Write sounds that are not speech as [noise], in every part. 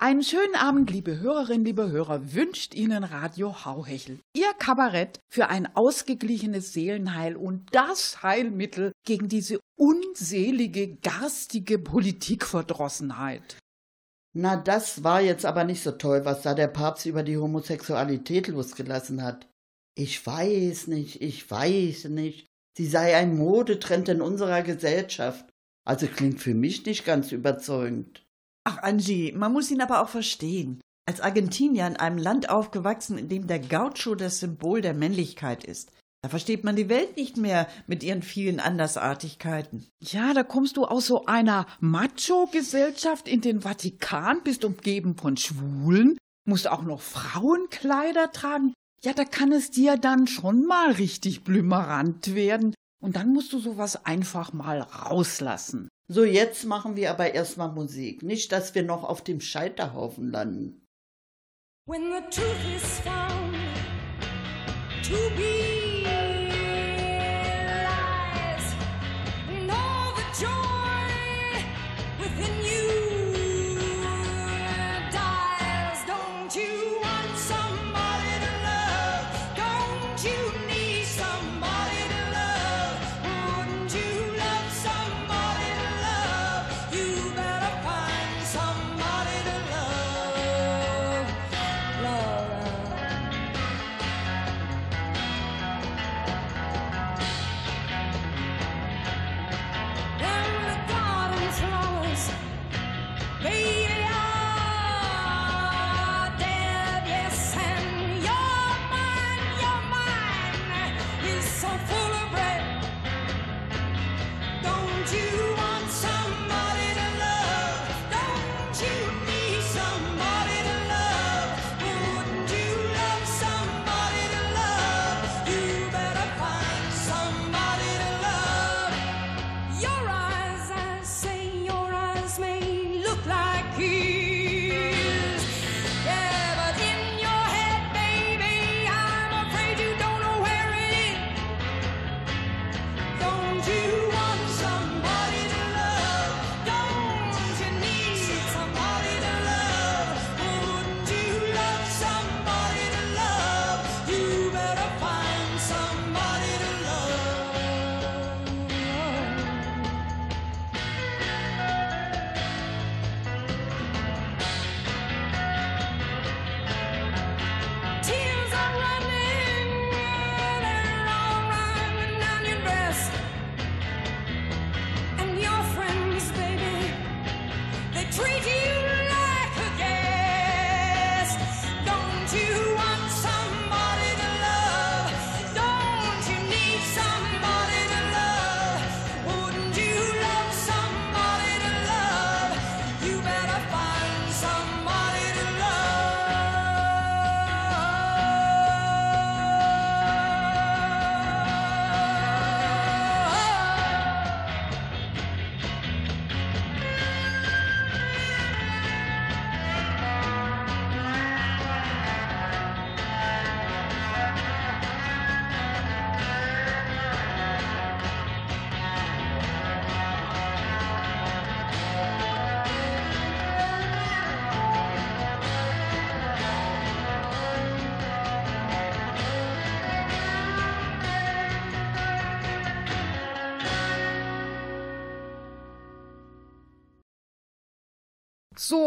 Einen schönen Abend, liebe Hörerinnen, liebe Hörer, wünscht Ihnen Radio Hauhechel. Ihr Kabarett für ein ausgeglichenes Seelenheil und das Heilmittel gegen diese unselige, garstige Politikverdrossenheit. Na, das war jetzt aber nicht so toll, was da der Papst über die Homosexualität losgelassen hat. Ich weiß nicht, ich weiß nicht. Sie sei ein Modetrend in unserer Gesellschaft. Also klingt für mich nicht ganz überzeugend. Ach, Angie, man muss ihn aber auch verstehen. Als Argentinier in einem Land aufgewachsen, in dem der Gaucho das Symbol der Männlichkeit ist. Da versteht man die Welt nicht mehr mit ihren vielen Andersartigkeiten. Ja, da kommst du aus so einer Macho-Gesellschaft in den Vatikan, bist umgeben von Schwulen, musst auch noch Frauenkleider tragen. Ja, da kann es dir dann schon mal richtig blümerant werden. Und dann musst du sowas einfach mal rauslassen. So, jetzt machen wir aber erstmal Musik. Nicht, dass wir noch auf dem Scheiterhaufen landen. When the truth is found to be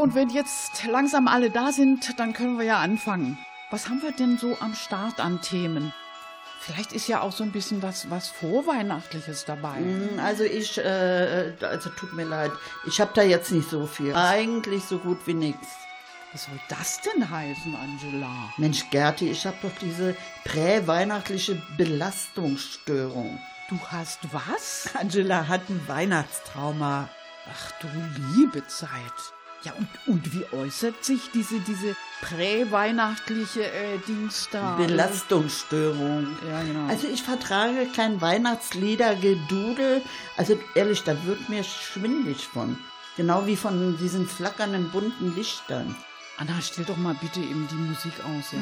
und wenn jetzt langsam alle da sind, dann können wir ja anfangen. Was haben wir denn so am Start an Themen? Vielleicht ist ja auch so ein bisschen was, was Vorweihnachtliches dabei. Hm, Also ich, äh, also tut mir leid, ich habe da jetzt nicht so viel. Eigentlich so gut wie nichts. Was soll das denn heißen, Angela? Mensch, Gerti, ich habe doch diese präweihnachtliche Belastungsstörung. Du hast was? [laughs] Angela hat ein Weihnachtstrauma. Ach du liebe Zeit. Ja, und, und wie äußert sich diese, diese präweihnachtliche äh, Dings da? Belastungsstörung. Ja, genau. Also ich vertrage kein Weihnachtsliedergedudel. Also ehrlich, da wird mir schwindlig von. Genau wie von diesen flackernden bunten Lichtern. Anna, stell doch mal bitte eben die Musik aus, ja?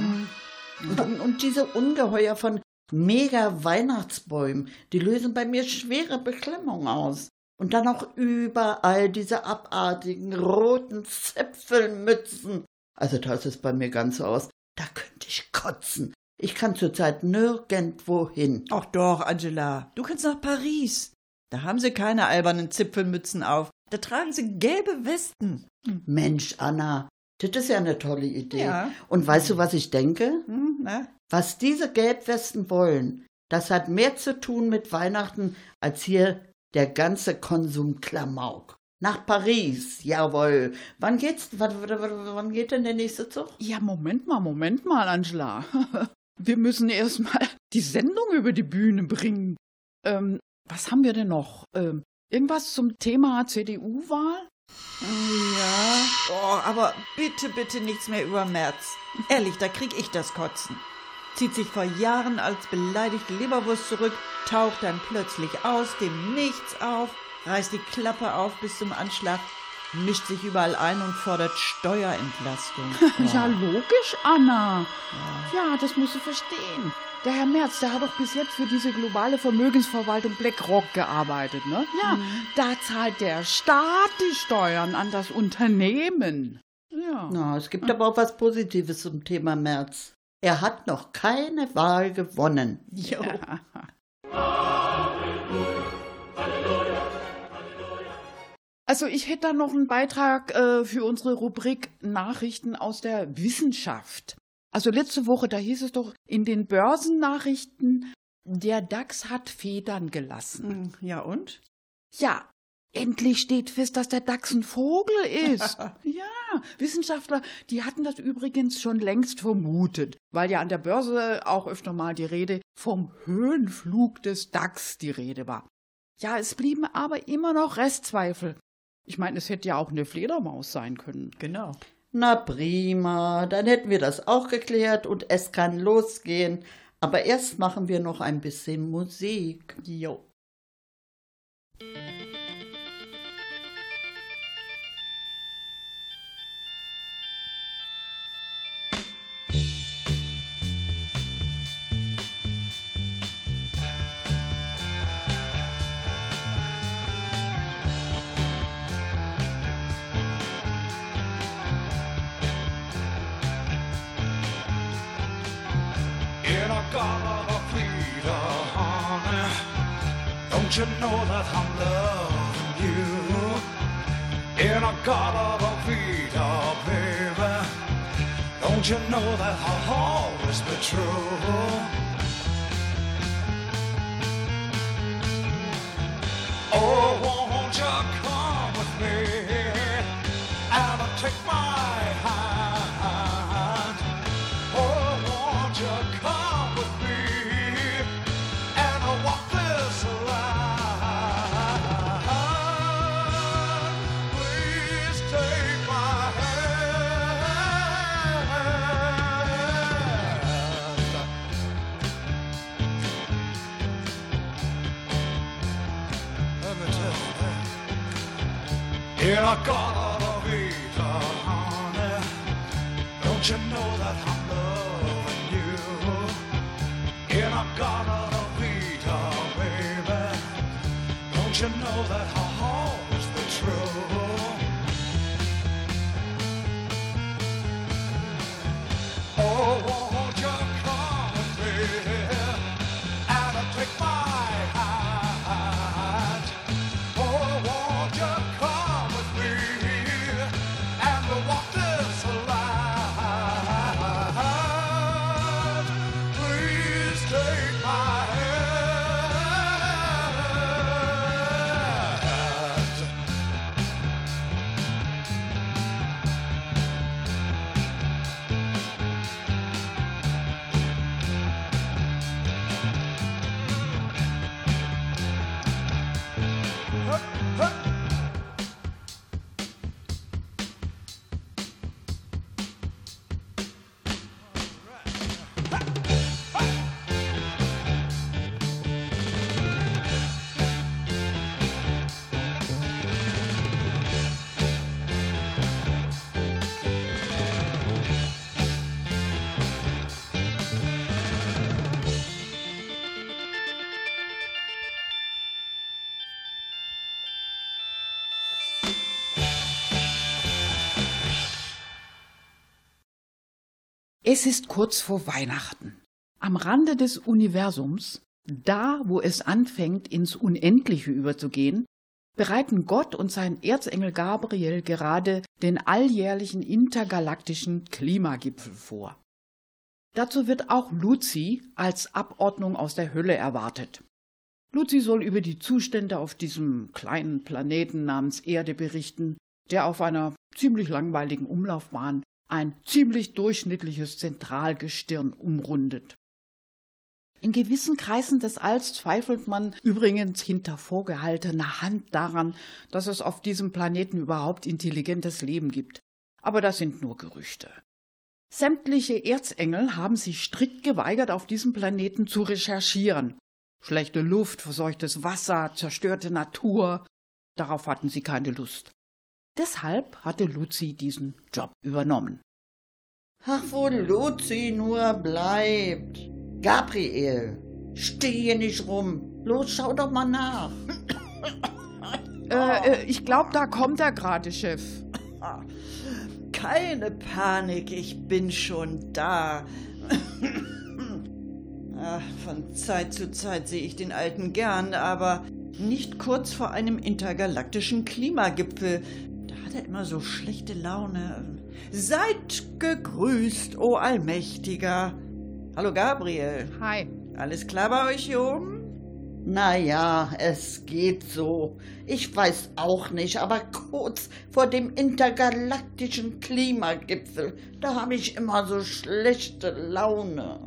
Und, und, und diese Ungeheuer von mega Weihnachtsbäumen, die lösen bei mir schwere Beklemmung aus. Und dann auch überall diese abartigen roten Zipfelmützen. Also da ist es bei mir ganz so aus. Da könnte ich kotzen. Ich kann zurzeit nirgendwo hin. Ach doch, Angela, du kannst nach Paris. Da haben sie keine albernen Zipfelmützen auf. Da tragen sie gelbe Westen. Mensch, Anna, das ist ja eine tolle Idee. Ja. Und weißt du, was ich denke? Hm? Was diese Gelbwesten wollen, das hat mehr zu tun mit Weihnachten als hier der ganze Konsum Klamauk. Nach Paris, jawohl. Wann geht's? Wann, wann, geht denn der nächste Zug? Ja, Moment mal, Moment mal, Angela. [laughs] Wir müssen erst mal die Sendung über die Bühne bringen. Ähm, was haben wir denn noch? Ähm, irgendwas zum Thema CDU-Wahl? Ja. Oh, aber bitte, bitte nichts mehr über März. Ehrlich, da krieg ich das Kotzen. Zieht sich vor Jahren als beleidigte Leberwurst zurück, taucht dann plötzlich aus dem Nichts auf, reißt die Klappe auf bis zum Anschlag, mischt sich überall ein und fordert Steuerentlastung. [laughs] Ja, logisch, Anna. Ja, das musst du verstehen. Der Herr Merz, der hat doch bis jetzt für diese globale Vermögensverwaltung BlackRock gearbeitet, ne? Ja, da zahlt der Staat die Steuern an das Unternehmen. Ja. Na, es gibt aber auch was Positives zum Thema März. Er hat noch keine Wahl gewonnen. Jo. Also ich hätte da noch einen Beitrag äh, für unsere Rubrik Nachrichten aus der Wissenschaft. Also letzte Woche, da hieß es doch in den Börsennachrichten, der DAX hat Federn gelassen. Hm, Ja, und? Ja, endlich steht fest, dass der DAX ein Vogel ist. [laughs] ja, Wissenschaftler, die hatten das übrigens schon längst vermutet, weil ja an der Börse auch öfter mal die Rede vom Höhenflug des DAX die Rede war. Ja, es blieben aber immer noch Restzweifel. Ich meine, es hätte ja auch eine Fledermaus sein können. Genau. Na prima, dann hätten wir das auch geklärt und es kann losgehen. Aber erst machen wir noch ein bisschen Musik. Jo. show. You know that Es ist kurz vor Weihnachten. Am Rande des Universums, da wo es anfängt ins Unendliche überzugehen, bereiten Gott und sein Erzengel Gabriel gerade den alljährlichen intergalaktischen Klimagipfel vor. Dazu wird auch Luzi als Abordnung aus der Hölle erwartet. Luzi soll über die Zustände auf diesem kleinen Planeten namens Erde berichten, der auf einer ziemlich langweiligen Umlaufbahn ein ziemlich durchschnittliches Zentralgestirn umrundet. In gewissen Kreisen des Alls zweifelt man übrigens hinter vorgehaltener Hand daran, dass es auf diesem Planeten überhaupt intelligentes Leben gibt. Aber das sind nur Gerüchte. Sämtliche Erzengel haben sich strikt geweigert, auf diesem Planeten zu recherchieren. Schlechte Luft, verseuchtes Wasser, zerstörte Natur, darauf hatten sie keine Lust. Deshalb hatte Luzi diesen Job übernommen. Ach, wo Luzi nur bleibt. Gabriel, steh hier nicht rum. Los, schau doch mal nach. Äh, äh, ich glaube, da kommt er gerade, Chef. Keine Panik, ich bin schon da. Von Zeit zu Zeit sehe ich den Alten gern, aber nicht kurz vor einem intergalaktischen Klimagipfel. Hat er immer so schlechte Laune. Seid gegrüßt, o Allmächtiger. Hallo Gabriel. Hi. Alles klar bei euch hier oben? Na ja, es geht so. Ich weiß auch nicht, aber kurz vor dem intergalaktischen Klimagipfel, da habe ich immer so schlechte Laune.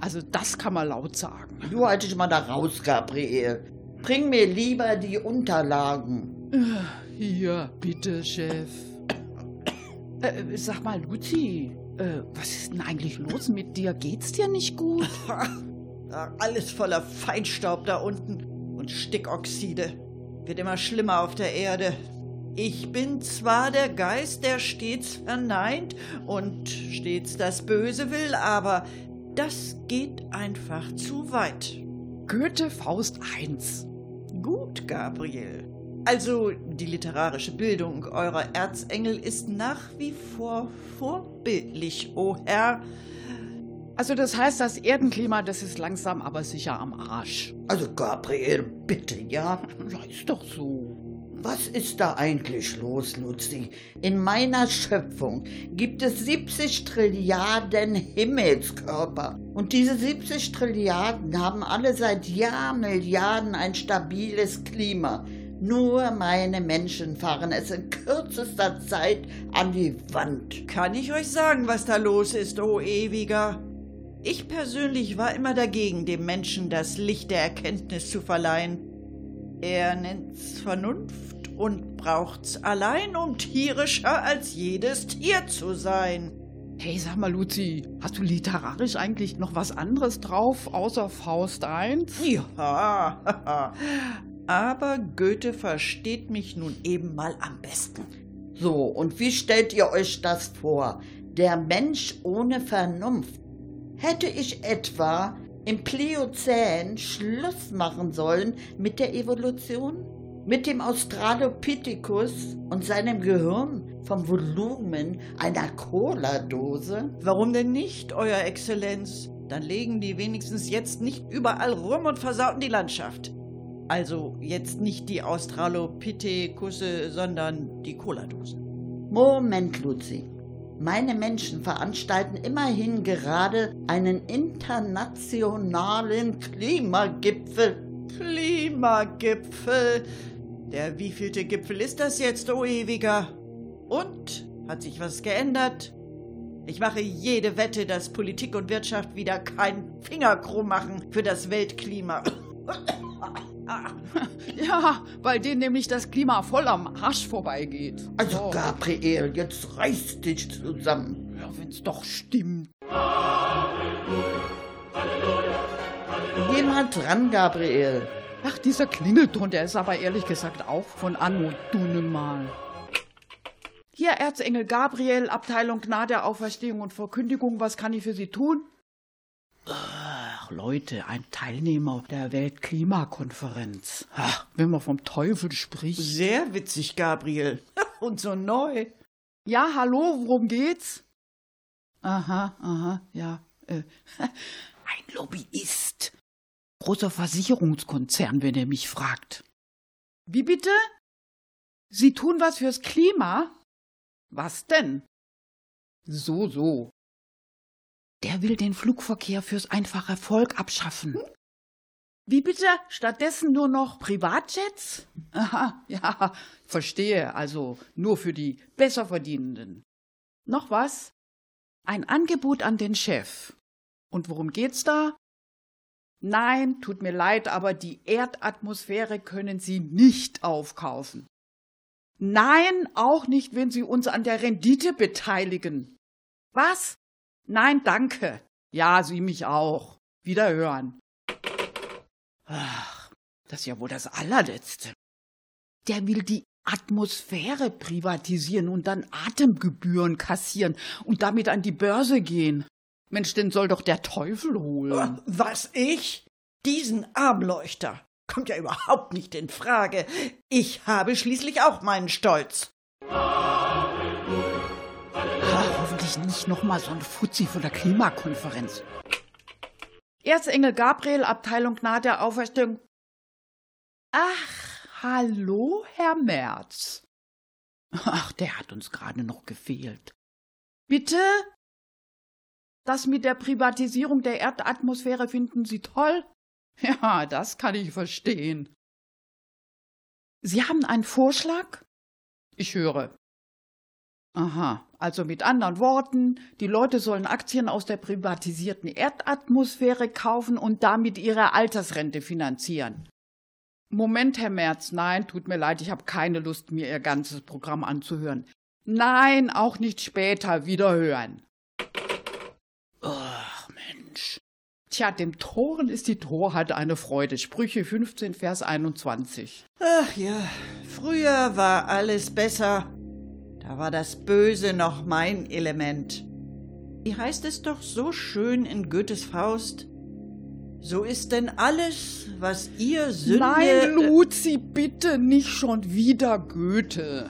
Also das kann man laut sagen. Du halt dich mal da raus, Gabriel. Bring mir lieber die Unterlagen. Hier, bitte, Chef. Äh, sag mal, Luzi, äh, was ist denn eigentlich los mit dir? Geht's dir nicht gut? [laughs] Alles voller Feinstaub da unten und Stickoxide. Wird immer schlimmer auf der Erde. Ich bin zwar der Geist, der stets verneint und stets das Böse will, aber das geht einfach zu weit. Goethe Faust 1. Gut, Gabriel. Also die literarische Bildung eurer Erzengel ist nach wie vor vorbildlich, o Herr. Also das heißt, das Erdenklima, das ist langsam aber sicher am Arsch. Also, Gabriel, bitte, ja? Ja, ist doch so. Was ist da eigentlich los, Luzi? In meiner Schöpfung gibt es 70 Trilliarden Himmelskörper. Und diese 70 Trilliarden haben alle seit Jahrmilliarden ein stabiles Klima. Nur meine Menschen fahren es in kürzester Zeit an die Wand. Kann ich euch sagen, was da los ist, o Ewiger? Ich persönlich war immer dagegen, dem Menschen das Licht der Erkenntnis zu verleihen. Er nennt's Vernunft und braucht's allein, um tierischer als jedes Tier zu sein. Hey, sag mal, Luzi, hast du literarisch eigentlich noch was anderes drauf, außer Faust 1? Ja, [laughs] aber Goethe versteht mich nun eben mal am besten. So, und wie stellt ihr euch das vor? Der Mensch ohne Vernunft. Hätte ich etwa im Pliozän Schluss machen sollen mit der Evolution? Mit dem Australopithecus und seinem Gehirn vom Volumen einer Cola-Dose? Warum denn nicht, Euer Exzellenz? Dann legen die wenigstens jetzt nicht überall rum und versauten die Landschaft. Also jetzt nicht die Australopithekusse, sondern die Cola-Dosen. Moment, Luzi. Meine Menschen veranstalten immerhin gerade einen internationalen Klimagipfel. Klimagipfel. Der wievielte Gipfel ist das jetzt, o Ewiger? Und? Hat sich was geändert? Ich mache jede Wette, dass Politik und Wirtschaft wieder keinen Finger krumm machen für das Weltklima. [laughs] Ja, weil denen nämlich das Klima voll am Arsch vorbeigeht. Also, Oh, Gabriel, jetzt reiß dich zusammen. ja, wenn's doch stimmt. Geh mal dran, Gabriel. Ach, dieser Klingelton, der ist aber ehrlich gesagt auch von Anno Dunnemal. Hier, Erzengel Gabriel, Abteilung Gnade, Auferstehung und Verkündigung, was kann ich für Sie tun? Ach, Leute, ein Teilnehmer der Weltklimakonferenz. Ach, wenn man vom Teufel spricht. Sehr witzig, Gabriel. [laughs] Und so neu. Ja, hallo, worum geht's? Aha, aha, ja. Äh, [laughs] ein Lobbyist. Großer Versicherungskonzern, wenn er mich fragt. Wie bitte? Sie tun was fürs Klima? Was denn? So, so. Der will den Flugverkehr fürs einfache Volk abschaffen. Wie bitte? Stattdessen nur noch Privatjets? Aha, ja, verstehe. Also nur für die Besserverdienenden. Noch was? Ein Angebot an den Chef. Und worum geht's da? Nein, tut mir leid, aber die Erdatmosphäre können Sie nicht aufkaufen. Nein, auch nicht, wenn Sie uns an der Rendite beteiligen. Was? Nein, danke. Ja, Sie mich auch. Wiederhören. Ach, das ist ja wohl das allerletzte. Der will die Atmosphäre privatisieren und dann Atemgebühren kassieren und damit an die Börse gehen. Mensch, den soll doch der Teufel holen. Was ich? Diesen Armleuchter? Kommt ja überhaupt nicht in Frage. Ich habe schließlich auch meinen Stolz. Ah, hoffentlich nicht nochmal so ein Fuzzi von der Klimakonferenz. Erzengel Gabriel, Abteilung nahe der Auferstehung. Ach, hallo, Herr Merz. Ach, der hat uns gerade noch gefehlt. Bitte? Das mit der Privatisierung der Erdatmosphäre finden Sie toll? [laughs] Ja, das kann ich verstehen. Sie haben einen Vorschlag? Ich höre. Aha, also mit anderen Worten, die Leute sollen Aktien aus der privatisierten Erdatmosphäre kaufen und damit ihre Altersrente finanzieren. Moment, Herr Merz, nein, tut mir leid, ich habe keine Lust, mir Ihr ganzes Programm anzuhören. Nein, auch nicht später wiederhören. Ach, Mensch. Tja, dem Toren ist die Torheit eine Freude. Sprüche 15, Vers 21. Ach ja, früher war alles besser. Da war das Böse noch mein Element. Wie heißt es doch so schön in Goethes Faust? So ist denn alles, was ihr Sünde... Nein, Luzi, bitte nicht schon wieder Goethe.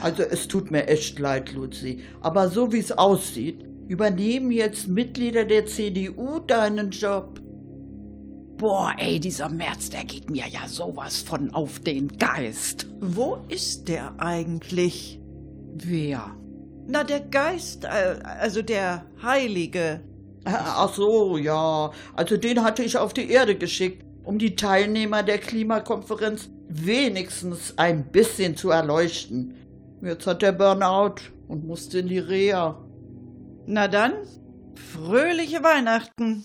Also es tut mir echt leid, Luzi, aber so wie es aussieht, übernehmen jetzt Mitglieder der CDU deinen Job. Boah, ey, dieser März, der geht mir ja sowas von auf den Geist. Wo ist der eigentlich? Wer? Na, der Geist, äh, also der Heilige. Ach so, ja, also den hatte ich auf die Erde geschickt, um die Teilnehmer der Klimakonferenz wenigstens ein bisschen zu erleuchten. Jetzt hat der Burnout und musste in die Reha. Na dann, fröhliche Weihnachten.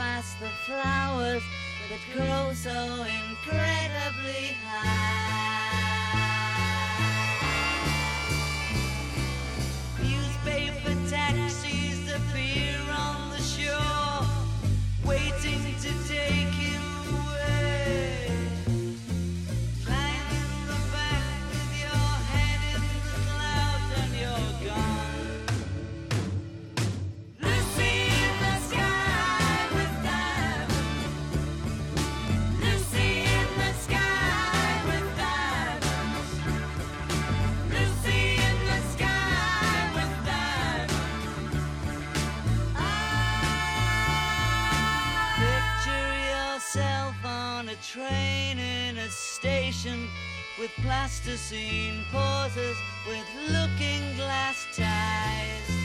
Past the flowers that grow so incredibly high. Train in a station with plasticine pauses with looking glass ties.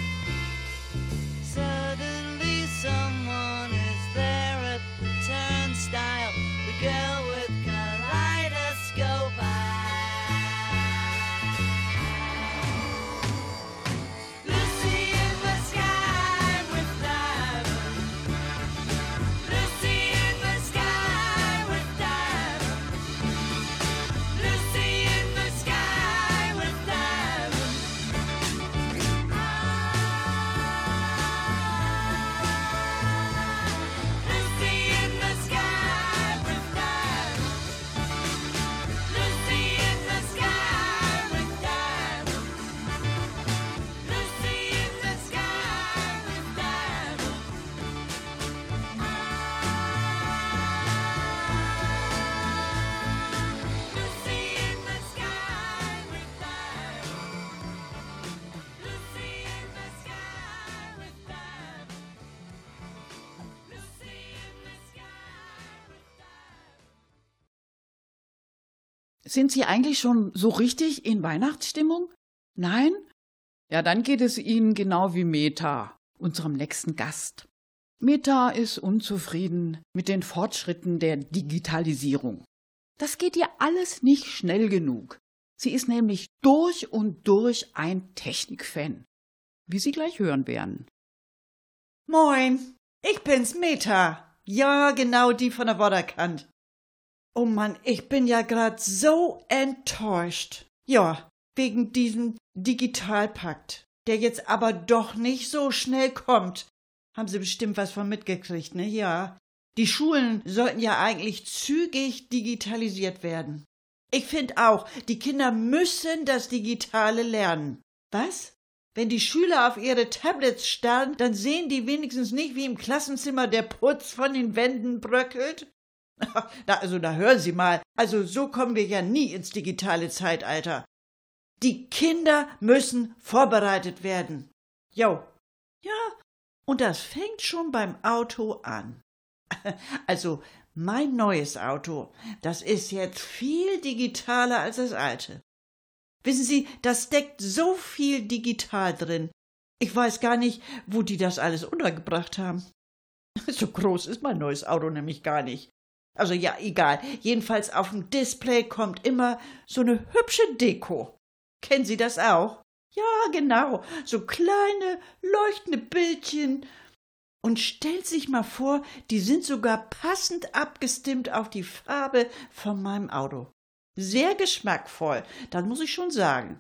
Sind Sie eigentlich schon so richtig in Weihnachtsstimmung? Nein? Ja, dann geht es Ihnen genau wie Meta, unserem nächsten Gast. Meta ist unzufrieden mit den Fortschritten der Digitalisierung. Das geht ihr alles nicht schnell genug. Sie ist nämlich durch und durch ein Technikfan, wie Sie gleich hören werden. Moin, ich bin's, Meta. Ja, genau die von der Vorderkant. Oh Mann, ich bin ja grad so enttäuscht. Ja, wegen diesem Digitalpakt, der jetzt aber doch nicht so schnell kommt. Haben Sie bestimmt was von mitgekriegt, ne? Ja. Die Schulen sollten ja eigentlich zügig digitalisiert werden. Ich finde auch, die Kinder müssen das Digitale lernen. Was? Wenn die Schüler auf ihre Tablets starren, dann sehen die wenigstens nicht, wie im Klassenzimmer der Putz von den Wänden bröckelt? Na, also, da hören Sie mal. Also, so kommen wir ja nie ins digitale Zeitalter. Die Kinder müssen vorbereitet werden. Jo. Ja, und das fängt schon beim Auto an. [laughs] Also, mein neues Auto, das ist jetzt viel digitaler als das alte. Wissen Sie, das steckt so viel digital drin. Ich weiß gar nicht, wo die das alles untergebracht haben. [laughs] So groß ist mein neues Auto nämlich gar nicht. Also ja, egal. Jedenfalls auf dem Display kommt immer so eine hübsche Deko. Kennen Sie das auch? Ja, genau. So kleine, leuchtende Bildchen. Und stellt sich mal vor, die sind sogar passend abgestimmt auf die Farbe von meinem Auto. Sehr geschmackvoll, das muss ich schon sagen.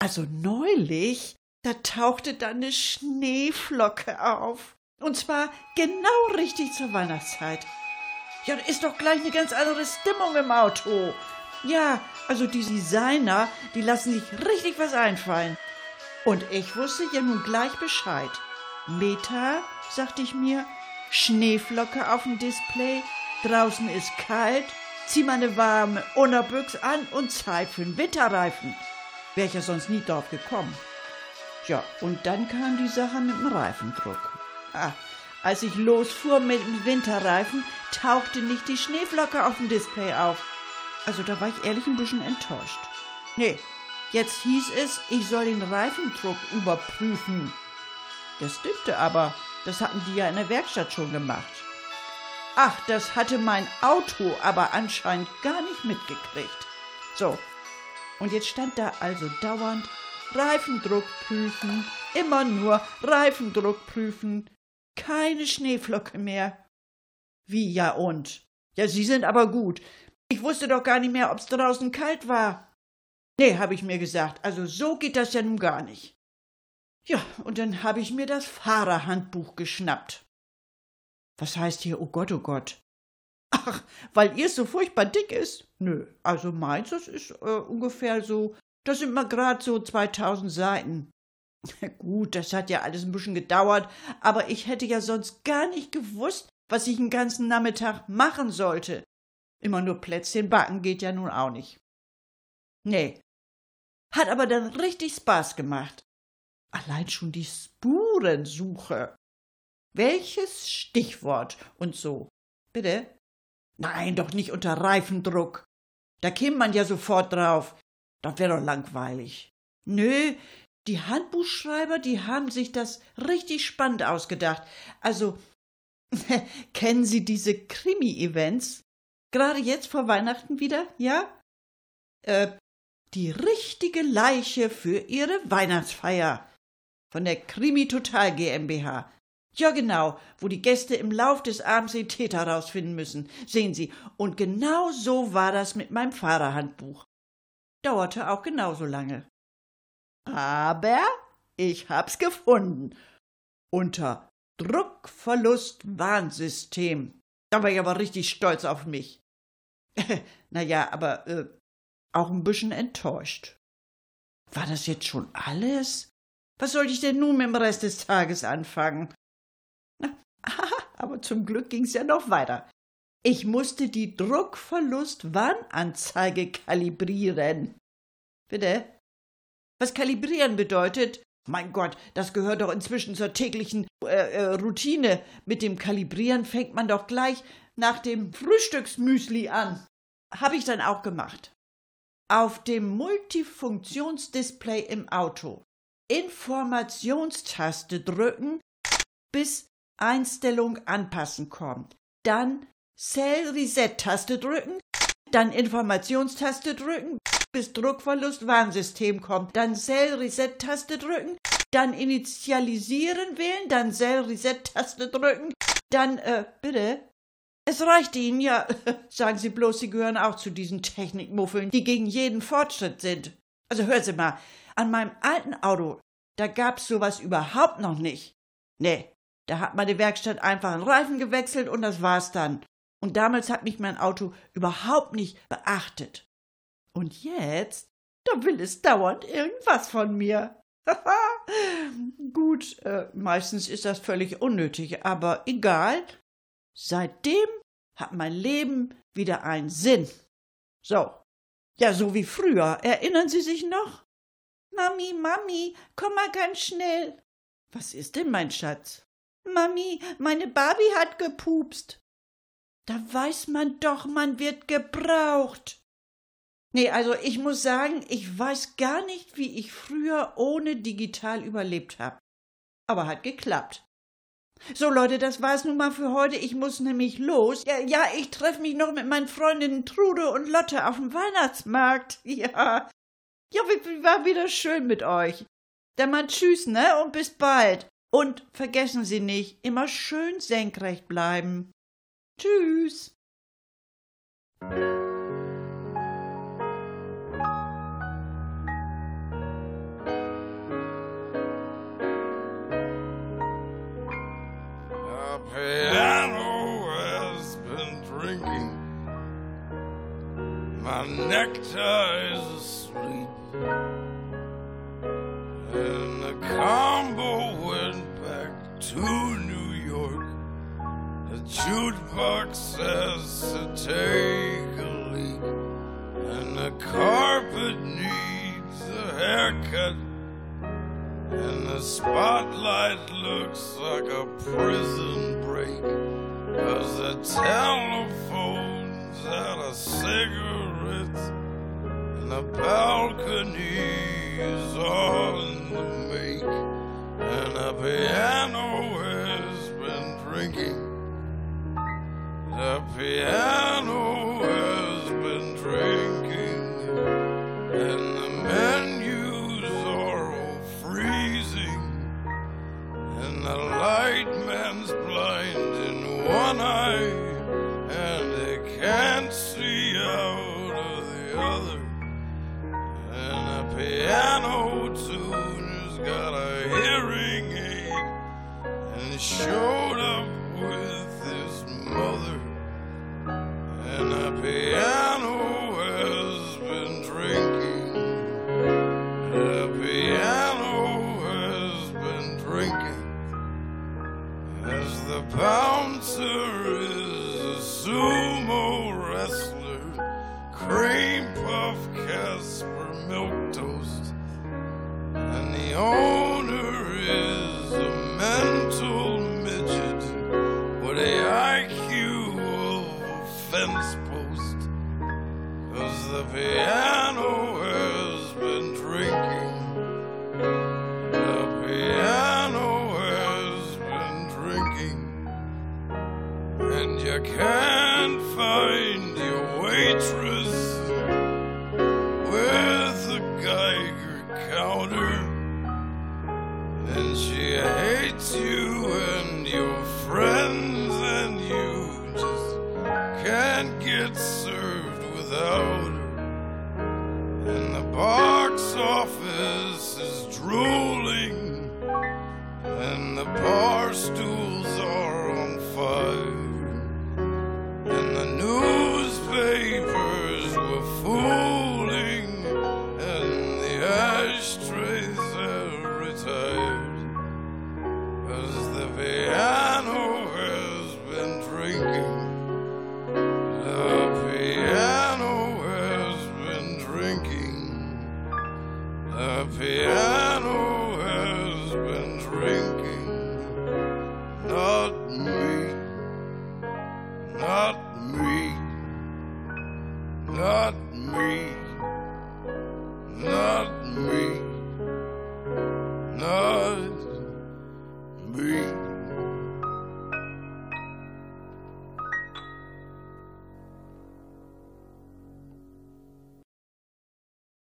Also neulich, da tauchte da eine Schneeflocke auf. Und zwar genau richtig zur Weihnachtszeit. Ja, da ist doch gleich eine ganz andere Stimmung im Auto. Ja, also die Designer, die lassen sich richtig was einfallen. Und ich wusste ja nun gleich Bescheid. Meta, sagte ich mir, Schneeflocke auf dem Display, draußen ist kalt, zieh mal eine warme Unterbüchs an und Zeit für einen Winterreifen. Wär ich ja sonst nie drauf gekommen. Ja, und dann kam die Sache mit dem Reifendruck. Ah, als ich losfuhr mit dem Winterreifen, tauchte nicht die Schneeflocke auf dem Display auf. Also da war ich ehrlich ein bisschen enttäuscht. Nee, jetzt hieß es, ich soll den Reifendruck überprüfen. Das stimmte aber, das hatten die ja in der Werkstatt schon gemacht. Ach, das hatte mein Auto aber anscheinend gar nicht mitgekriegt. So, und jetzt stand da also dauernd Reifendruck prüfen, immer nur Reifendruck prüfen, keine Schneeflocke mehr. Wie ja und? Ja, Sie sind aber gut. Ich wusste doch gar nicht mehr, ob's draußen kalt war. Nee, habe ich mir gesagt, also so geht das ja nun gar nicht. Ja, und dann habe ich mir das Fahrerhandbuch geschnappt. Was heißt hier, oh Gott, oh Gott? Ach, weil ihr so furchtbar dick ist? Nö, also meins, das ist äh, ungefähr so, das sind mal grad so 2000 Seiten. [laughs] Gut, das hat ja alles ein bisschen gedauert, aber ich hätte ja sonst gar nicht gewusst, was ich den ganzen Nachmittag machen sollte. Immer nur Plätzchen backen geht ja nun auch nicht. Nee. Hat aber dann richtig Spaß gemacht. Allein schon die Spurensuche. Welches Stichwort und so. Bitte? Nein, doch nicht unter Reifendruck. Da käme man ja sofort drauf. Das wäre doch langweilig. Nö, die Handbuchschreiber, die haben sich das richtig spannend ausgedacht. Also, [laughs] kennen Sie diese Krimi-Events? Gerade jetzt vor Weihnachten wieder, ja? Äh, die richtige Leiche für Ihre Weihnachtsfeier. Von der Krimi Total GmbH. Ja, genau, wo die Gäste im Lauf des Abends den Täter rausfinden müssen. Sehen Sie, und genau so war das mit meinem Fahrerhandbuch. Dauerte auch genauso lange. Aber ich hab's gefunden. Unter Druckverlust Warnsystem. Da war ich aber richtig stolz auf mich. [laughs] na ja, aber äh, auch ein bisschen enttäuscht. War das jetzt schon alles? Was sollte ich denn nun mit dem Rest des Tages anfangen? Na, [laughs] aber zum Glück ging's ja noch weiter. Ich musste die Druckverlust-Warnanzeige kalibrieren. Bitte? Was kalibrieren bedeutet? Mein Gott, das gehört doch inzwischen zur täglichen äh, äh, Routine. Mit dem Kalibrieren fängt man doch gleich nach dem Frühstücksmüsli an. Habe ich dann auch gemacht. Auf dem Multifunktionsdisplay im Auto Informationstaste drücken, bis Einstellung anpassen kommt. Dann Cell Reset Taste drücken, dann Informationstaste drücken, bis Druckverlust Warnsystem kommt. Dann Cell Reset Taste drücken, dann Initialisieren wählen, dann Cell Reset Taste drücken, dann äh, bitte es reicht Ihnen, ja. [laughs] Sagen Sie bloß, Sie gehören auch zu diesen Technikmuffeln, die gegen jeden Fortschritt sind. Also hören Sie mal, an meinem alten Auto, da gab's sowas überhaupt noch nicht. Nee, da hat meine Werkstatt einfach einen Reifen gewechselt und das war's dann. Und damals hat mich mein Auto überhaupt nicht beachtet. Und jetzt, da will es dauernd irgendwas von mir. [laughs] Gut, äh, meistens ist das völlig unnötig, aber egal. Seitdem hat mein Leben wieder einen Sinn. So. Ja, so wie früher. Erinnern Sie sich noch? Mami, Mami, komm mal ganz schnell. Was ist denn, mein Schatz? Mami, meine Barbie hat gepupst. Da weiß man doch, man wird gebraucht. Nee, also ich muss sagen, ich weiß gar nicht, wie ich früher ohne digital überlebt habe. Aber hat geklappt. So Leute, das war's nun mal für heute. Ich muss nämlich los. Ja, ja, ich treffe mich noch mit meinen Freundinnen Trude und Lotte auf dem Weihnachtsmarkt. [laughs] Ja. Ja, war wieder schön mit euch. Dann mal tschüss, ne? Und bis bald. Und vergessen Sie nicht, immer schön senkrecht bleiben. Tschüss. Piano has been drinking. My nectar is asleep. And the combo went back to jukebox says to take a leak. And the carpet needs a haircut. And the spotlight looks like a prison break. Cause the telephone's out of cigarettes. And the balcony is on the make. And the piano has been drinking. The piano has been drinking, and the menus are all freezing, and the light man's blind in one eye, and they can't see out of the other, and the piano tune has got a hearing aid and showed up with his mother and the piano has been drinking. The piano has been drinking as the bouncer is a sumo wrestler, cream puff Casper milk toast, and the owner is.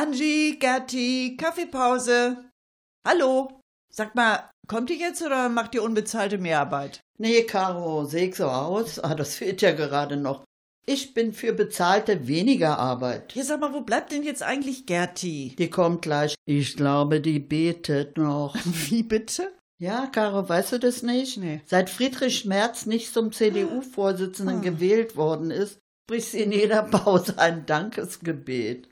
Angie, Gerti, Kaffeepause. Hallo. Sag mal, kommt ihr jetzt oder macht ihr unbezahlte Mehrarbeit? Nee, Caro, seh ich so aus? Ah, das fehlt ja gerade noch. Ich bin für bezahlte weniger Arbeit. Hier sag mal, wo bleibt denn jetzt eigentlich Gerti? Die kommt gleich. Ich glaube, die betet noch. [laughs] Wie bitte? Ja, Caro, weißt du das nicht? Nee. Seit Friedrich Merz nicht zum CDU-Vorsitzenden gewählt worden ist, spricht sie in jeder Pause ein Dankesgebet.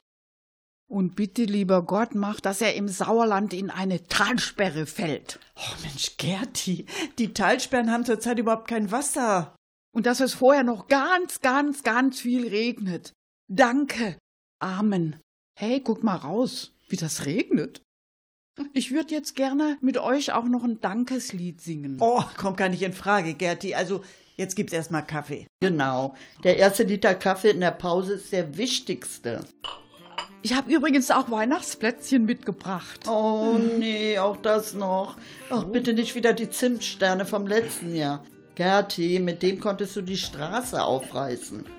Und bitte, lieber Gott, mach, dass er im Sauerland in eine Talsperre fällt. Oh Mensch, Gerti, die Talsperren haben zurzeit überhaupt kein Wasser. Und dass es vorher noch ganz, ganz, ganz viel regnet. Danke. Amen. Hey, guck mal raus, wie das regnet. Ich würde jetzt gerne mit euch auch noch ein Dankeslied singen. Oh, kommt gar nicht in Frage, Gerti. Also, jetzt gibt's erstmal Kaffee. Genau. Der erste Liter Kaffee in der Pause ist der wichtigste. Ich habe übrigens auch Weihnachtsplätzchen mitgebracht. Oh nee, auch das noch. Ach, bitte nicht wieder die Zimtsterne vom letzten Jahr. Gerti, mit dem konntest du die Straße aufreißen. [laughs]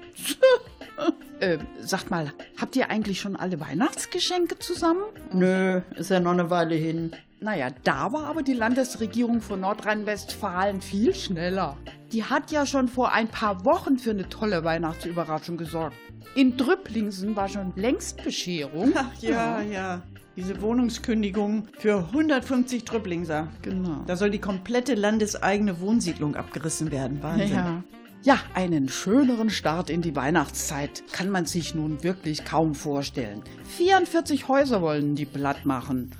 Äh, sagt mal, habt ihr eigentlich schon alle Weihnachtsgeschenke zusammen? Nö, ist ja noch eine Weile hin. Naja, da war aber die Landesregierung von Nordrhein-Westfalen viel schneller. Die hat ja schon vor ein paar Wochen für eine tolle Weihnachtsüberraschung gesorgt. In Drüpplingsen war schon längst Bescherung. Ach ja, ja. Diese Wohnungskündigung für 150 Drüpplingser. Genau. Da soll die komplette landeseigene Wohnsiedlung abgerissen werden. Wahnsinn. Ja. Ja, einen schöneren Start in die Weihnachtszeit kann man sich nun wirklich kaum vorstellen. 44 Häuser wollen die platt machen.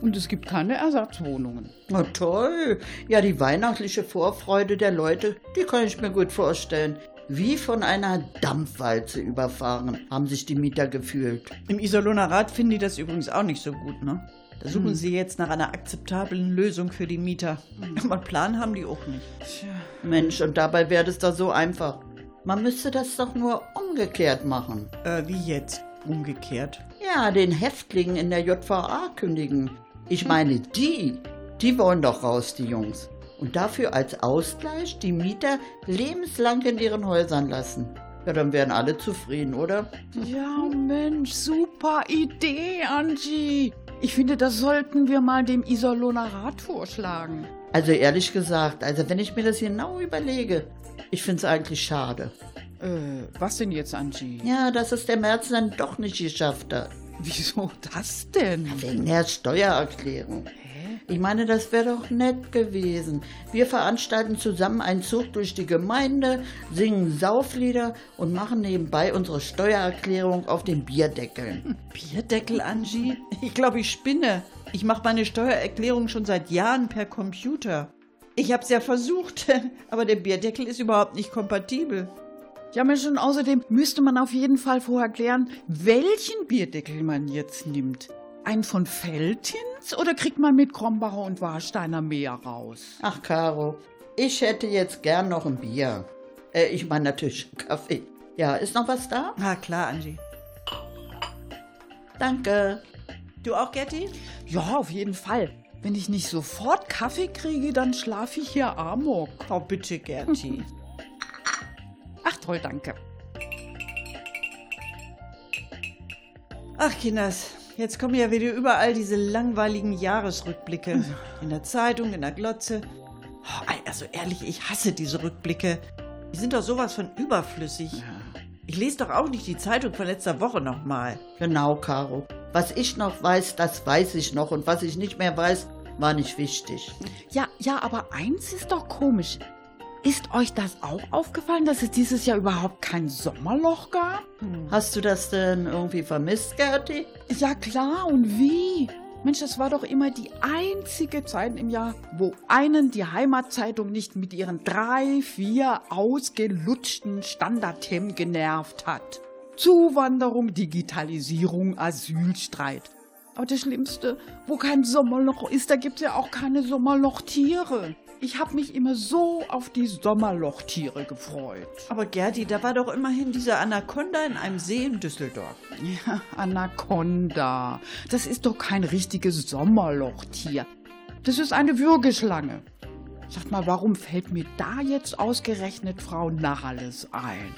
Und es gibt keine Ersatzwohnungen. Na toll. Ja, die weihnachtliche Vorfreude der Leute, die kann ich mir gut vorstellen. Wie von einer Dampfwalze überfahren haben sich die Mieter gefühlt. Im Iserlohner Rat finden die das übrigens auch nicht so gut, ne? Da suchen sie jetzt nach einer akzeptablen Lösung für die Mieter. Aber einen Plan haben die auch nicht. Mensch, und dabei wäre das doch so einfach. Man müsste das doch nur umgekehrt machen. Äh, wie jetzt? Umgekehrt. Ja, den Häftlingen in der JVA kündigen. Ich meine, die, die wollen doch raus, die Jungs. Und dafür als Ausgleich die Mieter lebenslang in ihren Häusern lassen. Ja, dann wären alle zufrieden, oder? Ja, Mensch, super Idee, Angie. Ich finde, das sollten wir mal dem Iserlohner Rat vorschlagen. Also ehrlich gesagt, also wenn ich mir das genau überlege, ich finde es eigentlich schade. Äh, was denn jetzt, Angie? Ja, dass es der März dann doch nicht geschafft hat. Wieso das denn? Wegen der Steuererklärung. Ich meine, das wäre doch nett gewesen. Wir veranstalten zusammen einen Zug durch die Gemeinde, singen Sauflieder und machen nebenbei unsere Steuererklärung auf den Bierdeckeln. [laughs] Bierdeckel, Angie? Ich glaube, ich spinne. Ich mache meine Steuererklärung schon seit Jahren per Computer. Ich habe es ja versucht, [laughs] aber der Bierdeckel ist überhaupt nicht kompatibel. Ja, Mensch, und außerdem müsste man auf jeden Fall vorher klären, welchen Bierdeckel man jetzt nimmt. Einen von Veltins oder kriegt man mit Krombacher und Warsteiner mehr raus? Ach, Caro, ich hätte jetzt gern noch ein Bier. Äh, ich meine natürlich einen Kaffee. Ja, ist noch was da? Na klar, Angie. Danke. Du auch, Gerti? Ja, auf jeden Fall. Wenn ich nicht sofort Kaffee kriege, dann schlafe ich hier amok. Oh, bitte, Gerti. [laughs] Ach toll, danke. Ach, Kinders, jetzt kommen ja wieder überall diese langweiligen Jahresrückblicke. In der Zeitung, in der Glotze. Oh, also ehrlich, ich hasse diese Rückblicke. Die sind doch sowas von überflüssig. Ich lese doch auch nicht die Zeitung von letzter Woche nochmal. Genau, Caro. Was ich noch weiß, das weiß ich noch. Und was ich nicht mehr weiß, war nicht wichtig. Ja, ja, aber eins ist doch komisch. Ist euch das auch aufgefallen, dass es dieses Jahr überhaupt kein Sommerloch gab? Hast du das denn irgendwie vermisst, Gerti? Ja klar, und wie? Mensch, das war doch immer die einzige Zeit im Jahr, wo einen die Heimatzeitung nicht mit ihren drei, vier ausgelutschten Standardthemen genervt hat. Zuwanderung, Digitalisierung, Asylstreit. Aber das Schlimmste, wo kein Sommerloch ist, da gibt's ja auch keine Sommerlochtiere. Ich habe mich immer so auf die Sommerlochtiere gefreut. Aber Gerti, da war doch immerhin dieser Anaconda in einem See in Düsseldorf. Ja, Anaconda. Das ist doch kein richtiges Sommerlochtier. Das ist eine Würgeschlange. Sag mal, warum fällt mir da jetzt ausgerechnet Frau Nahles ein?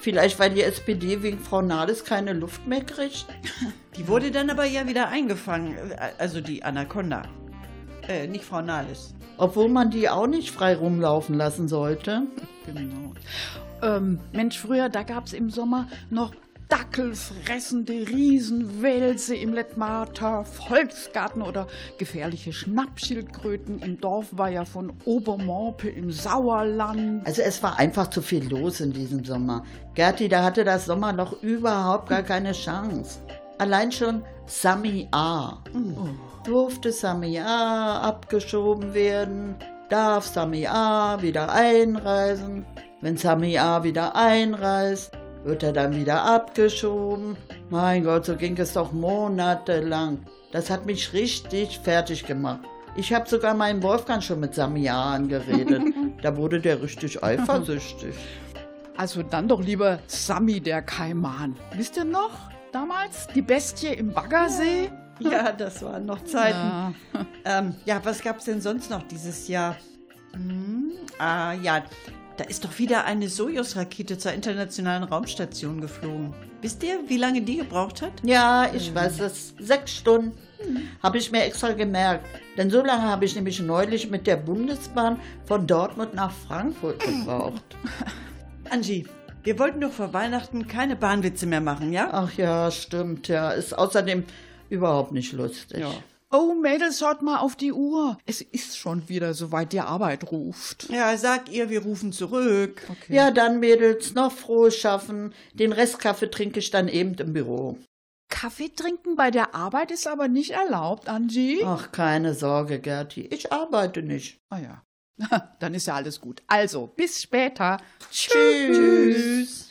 Vielleicht, weil die SPD wegen Frau Nahles keine Luft mehr kriegt? [laughs] Die wurde dann aber ja wieder eingefangen. Also die Anaconda. Äh, nicht Frau Nahles. Obwohl man die auch nicht frei rumlaufen lassen sollte. Genau. Ähm, Mensch, früher, da gab's im Sommer noch dackelfressende Riesenwälse im Lettmarter Volksgarten oder gefährliche Schnappschildkröten im Dorfweiher von Obermorpe im Sauerland. Also es war einfach zu viel los in diesem Sommer. Gerti, da hatte das Sommerloch überhaupt gar keine Chance. Allein schon Sami A. Durfte Sami A abgeschoben werden? Darf Sami A wieder einreisen? Wenn Sami A wieder einreist, wird er dann wieder abgeschoben? Mein Gott, so ging es doch monatelang. Das hat mich richtig fertig gemacht. Ich habe sogar meinen Wolfgang schon mit Sami A angeredet. [laughs] da wurde der richtig eifersüchtig. Also dann doch lieber Sammy der Kaiman. Wisst ihr noch? Damals die Bestie im Baggersee? Ja, das waren noch Zeiten. Ja. Ähm, ja, was gab's denn sonst noch dieses Jahr? Hm, ah, ja, da ist doch wieder eine Sojus-Rakete zur internationalen Raumstation geflogen. Wisst ihr, wie lange die gebraucht hat? Ja, ich weiß es. Sechs Stunden. Habe ich mir extra gemerkt. Denn so lange habe ich nämlich neulich mit der Bundesbahn von Dortmund nach Frankfurt gebraucht. [laughs] Angie, wir wollten doch vor Weihnachten keine Bahnwitze mehr machen, ja? Ach ja, stimmt, ja. Ist außerdem überhaupt nicht lustig. Ja. Oh, Mädels, schaut mal auf die Uhr. Es ist schon wieder soweit die Arbeit ruft. Ja, sag ihr, wir rufen zurück. Ja, dann Mädels, noch frohes Schaffen. Den Restkaffee trinke ich dann eben im Büro. Kaffee trinken bei der Arbeit ist aber nicht erlaubt, Angie. Ach, keine Sorge, Gerti. Ich arbeite nicht. Ah ja. [laughs] Dann ist ja alles gut. Also, bis später. Tschüss.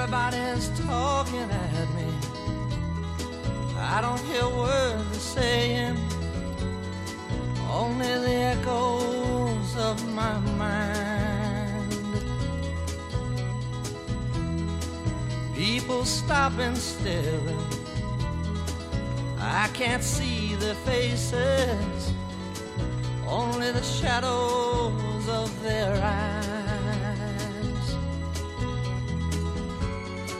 Everybody's talking at me. I don't hear words they're saying, only the echoes of my mind. People stop and staring. I can't see their faces, only the shadows of their eyes.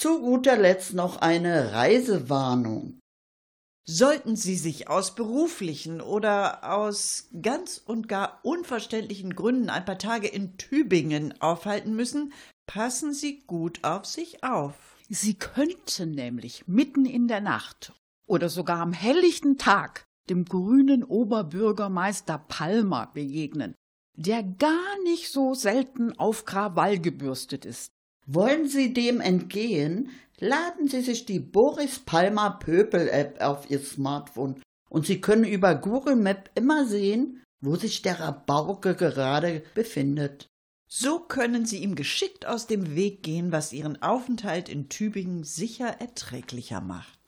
Zu guter Letzt noch eine Reisewarnung. Sollten Sie sich aus beruflichen oder aus ganz und gar unverständlichen Gründen ein paar Tage in Tübingen aufhalten müssen, passen Sie gut auf sich auf. Sie könnten nämlich mitten in der Nacht oder sogar am helllichten Tag dem grünen Oberbürgermeister Palmer begegnen, der gar nicht so selten auf Krawall gebürstet ist. Wollen Sie dem entgehen? Laden Sie sich die Boris Palmer Pöpel App auf Ihr Smartphone und Sie können über Google Map immer sehen, wo sich der Rabauke gerade befindet. So können Sie ihm geschickt aus dem Weg gehen, was Ihren Aufenthalt in Tübingen sicher erträglicher macht.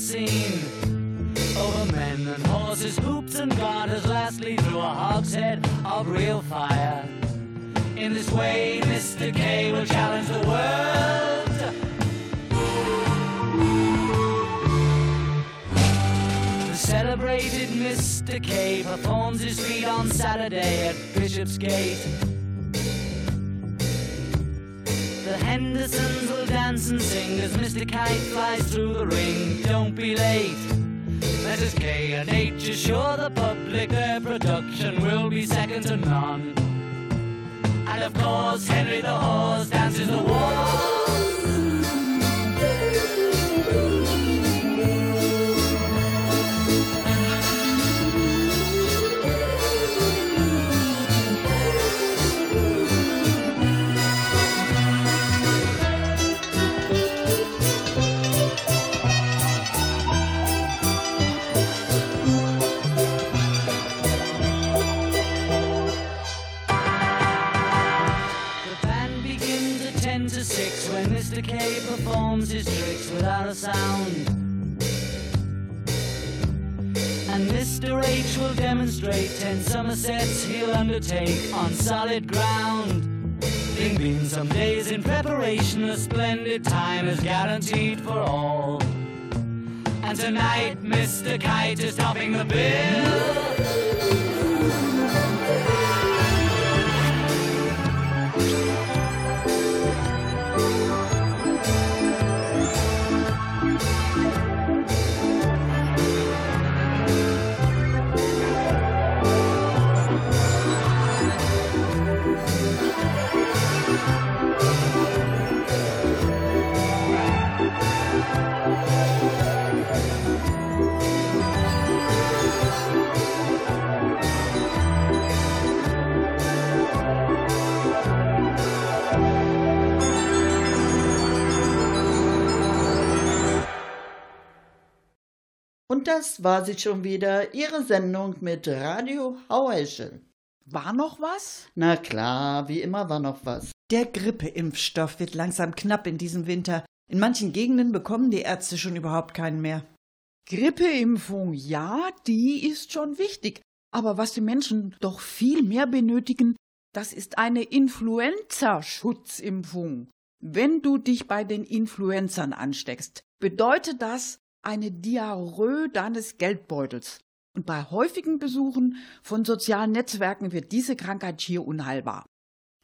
Scene! Over men and horses, hoops and garters, lastly through a hogshead of real fire. In this way, Mr. K will challenge the world. The celebrated Mr. K performs his feat on Saturday at Bishopsgate. Hendersons will dance and sing as Mr. Kite flies through the ring. Don't be late. Mrs. K and H assure the public their production will be second to none. And of course, Henry the Horse dances the waltz. To 6 when Mr. K performs his tricks without a sound. And Mr. H will demonstrate 10 Somersets he'll undertake on solid ground. Being been some days in preparation, a splendid time is guaranteed for all. And tonight, Mr. Kite is topping the bill. Das war sie schon wieder, Ihre Sendung mit Radio Hauheschel. War noch was? Na klar, wie immer war noch was. Der Grippeimpfstoff wird langsam knapp in diesem Winter. In manchen Gegenden bekommen die Ärzte schon überhaupt keinen mehr. Grippeimpfung, ja, die ist schon wichtig. Aber was die Menschen doch viel mehr benötigen, das ist eine Influenza-Schutzimpfung. Wenn du dich bei den Influenzern ansteckst, bedeutet das eine Diarrhoe deines Geldbeutels. Und bei häufigen Besuchen von sozialen Netzwerken wird diese Krankheit schier unheilbar.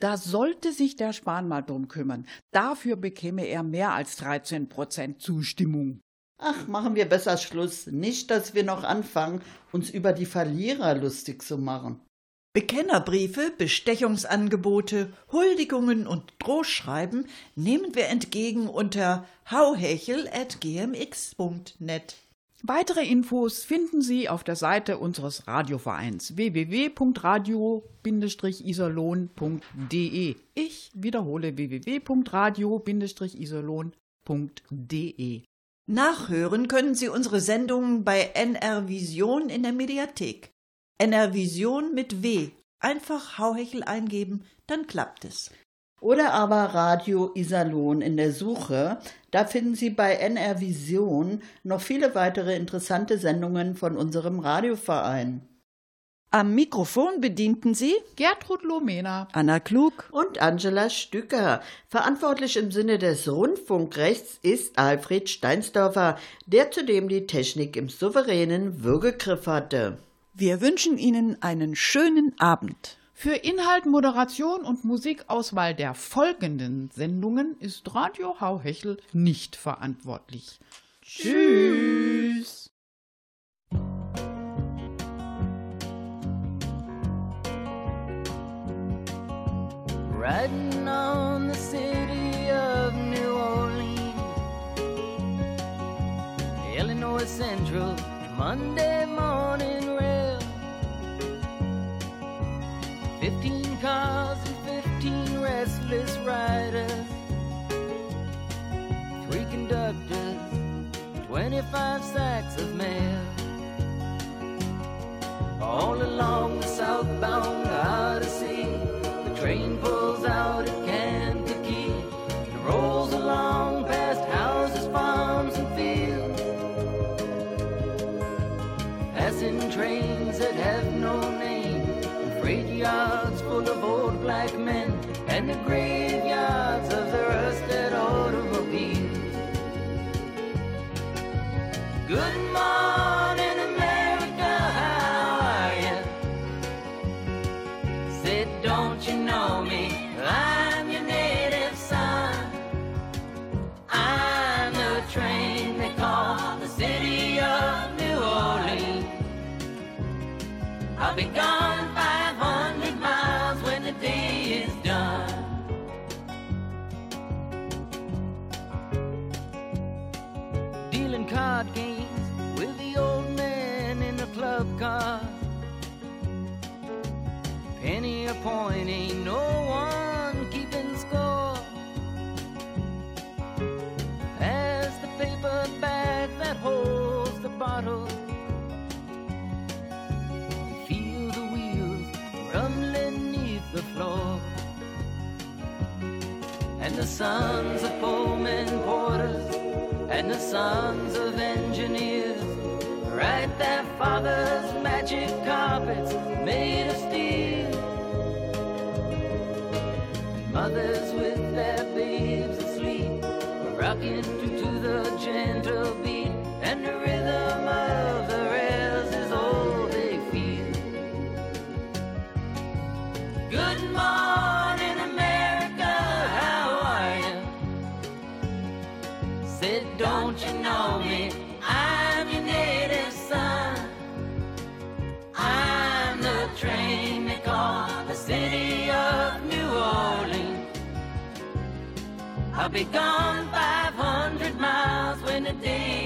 Da sollte sich der Spahn mal drum kümmern. Dafür bekäme er mehr als 13 Prozent Zustimmung. Ach, machen wir besser Schluss. Nicht, dass wir noch anfangen, uns über die Verlierer lustig zu machen. Bekennerbriefe, Bestechungsangebote, Huldigungen und Drohschreiben nehmen wir entgegen unter hauhechel.gmx.net. Weitere Infos finden Sie auf der Seite unseres Radiovereins www.radio-iserlohn.de. Ich wiederhole www.radio-iserlohn.de. Nachhören können Sie unsere Sendungen bei NR Vision in der Mediathek. NR Vision mit W. Einfach Hauhechel eingeben, dann klappt es. Oder aber Radio Iserlohn in der Suche. Da finden Sie bei NR Vision noch viele weitere interessante Sendungen von unserem Radioverein. Am Mikrofon bedienten Sie Gertrud Lomena. Anna Klug. Und Angela Stücker. Verantwortlich im Sinne des Rundfunkrechts ist Alfred Steinsdorfer, der zudem die Technik im souveränen Würgegriff hatte. Wir wünschen Ihnen einen schönen Abend. Für Inhalt, Moderation und Musikauswahl der folgenden Sendungen ist Radio Hauhechel nicht verantwortlich. Tschüss. Riding on the city of New Orleans, Illinois Central, Monday morning 25 sacks of mail all along the southbound Odyssey. The train pulls out at Kankakee and rolls along past houses, farms, and fields. Passing trains that have no name, freight yards full of old black men and the gray. Good morning, America, how are you? Said, don't you know me? I'm sons of Pullman porters and the sons of engineers write their father's magic carpets made of steel. Mothers I'll be gone 500 miles when the day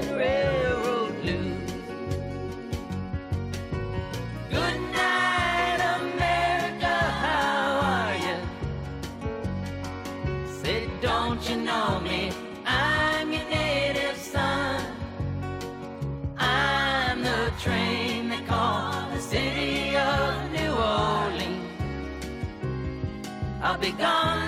be gone